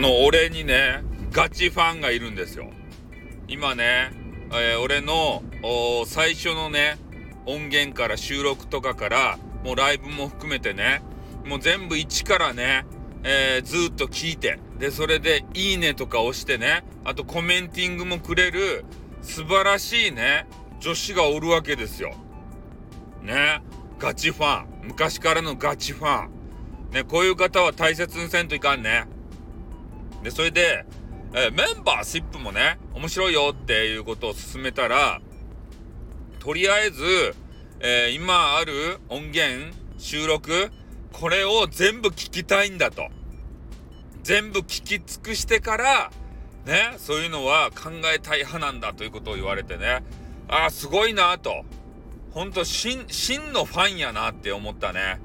の、俺にね、ガチファンがいるんですよ。今ね、えー、俺の最初のね、音源から収録とかから、もうライブも含めてね、もう全部一からね、えー、ずっと聞いて、で、それでいいねとか押してね、あとコメンティングもくれる素晴らしいね、女子がおるわけですよ。ね、ガチファン。昔からのガチファン。ね、こういう方は大切にせんといかんね。で、それで、えー、メンバーシップもね、面白いよっていうことを勧めたら、とりあえず、えー、今ある音源、収録、これを全部聞きたいんだと。全部聞き尽くしてから、ね、そういうのは考えたい派なんだということを言われてね、ああ、すごいなと。ほんと、真、真のファンやなって思ったね。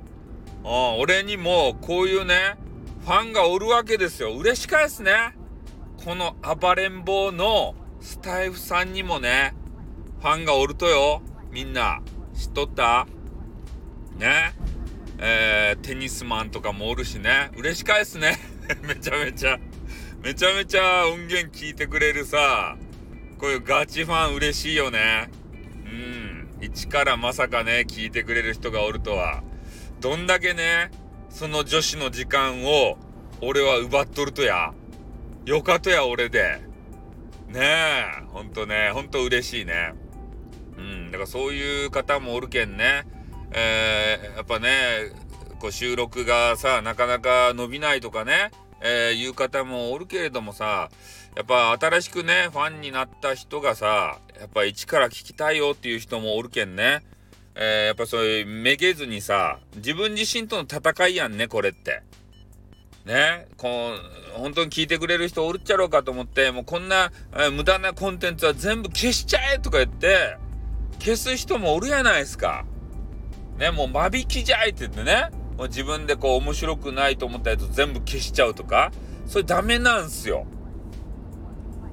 うん、俺にもこういうね、ファンがおるわけですよ。嬉しかですね。この暴れん坊のスタイフさんにもね、ファンがおるとよ。みんな、知っとった？ね。えー、テニスマンとかもおるしね。嬉しかですね。めちゃめちゃ、めちゃめちゃ音源聞いてくれるさ、こういうガチファン嬉しいよね。うん。一からまさかね、聞いてくれる人がおるとは。どんだけね、その女子の時間を俺は奪っとるとや。よかとや、俺で。ねえ、ほんとね、ほんと嬉しいね。うん、だからそういう方もおるけんね。えー、やっぱね、こう収録がさ、なかなか伸びないとかね、えー、いう方もおるけれどもさ、やっぱ新しくね、ファンになった人がさ、やっぱ一から聞きたいよっていう人もおるけんね。えー、やっぱそういうめげずにさ、自分自身との戦いやんね、これって。ね、こう、本当に聞いてくれる人おるっちゃろうかと思って、もうこんな、えー、無駄なコンテンツは全部消しちゃえとか言って、消す人もおるやないですか。ね、もう間引きじゃいって言ってね、もう自分でこう面白くないと思ったやつ全部消しちゃうとか、それダメなんすよ。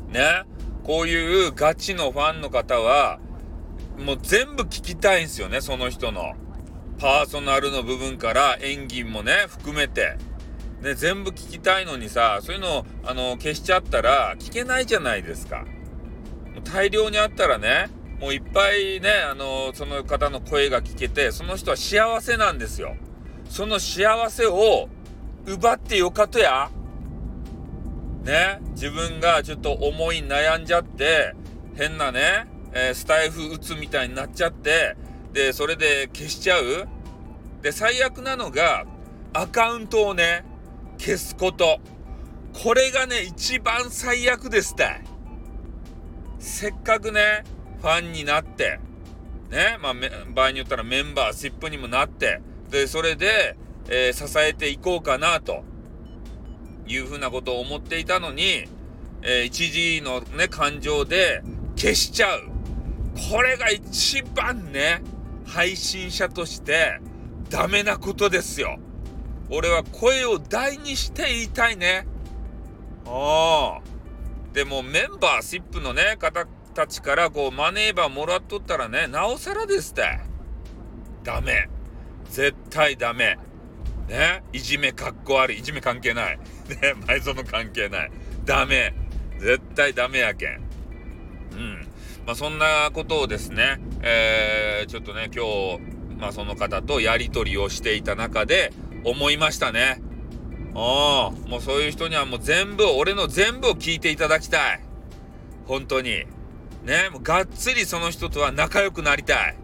ね、こういうガチのファンの方は、もう全部聞きたいんすよね、その人の。パーソナルの部分から演技もね、含めて。ね、全部聞きたいのにさ、そういうのを、あの、消しちゃったら聞けないじゃないですか。大量にあったらね、もういっぱいね、あの、その方の声が聞けて、その人は幸せなんですよ。その幸せを奪ってよかとや。ね、自分がちょっと思い悩んじゃって、変なね、えー、スタイフ打つみたいになっちゃって、で、それで消しちゃう。で、最悪なのが、アカウントをね、消すこと。これがね、一番最悪ですって。せっかくね、ファンになって、ね、まあ、場合によったらメンバーシップにもなって、で、それで、えー、支えていこうかな、というふうなことを思っていたのに、えー、一時のね、感情で消しちゃう。これが一番ね、配信者としてダメなことですよ。俺は声を大にして言いたいね。ああ。でもメンバーシップのね、方たちからこうマネーバーもらっとったらね、なおさらですって。ダメ。絶対ダメ。ね。いじめかっこ悪い。いじめ関係ない。ね。前園関係ない。ダメ。絶対ダメやけ。ん。まあ、そんなことをですね、えー、ちょっとね、今日、まあ、その方とやりとりをしていた中で思いましたね。ああ、もうそういう人にはもう全部、俺の全部を聞いていただきたい。本当に。ね、もうがっつりその人とは仲良くなりたい。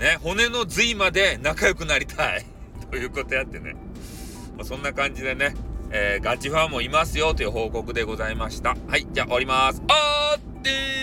ね、骨の髄まで仲良くなりたい。ということやってね。まあ、そんな感じでね、えー、ガチファンもいますよという報告でございました。はい、じゃあ終わります。あーって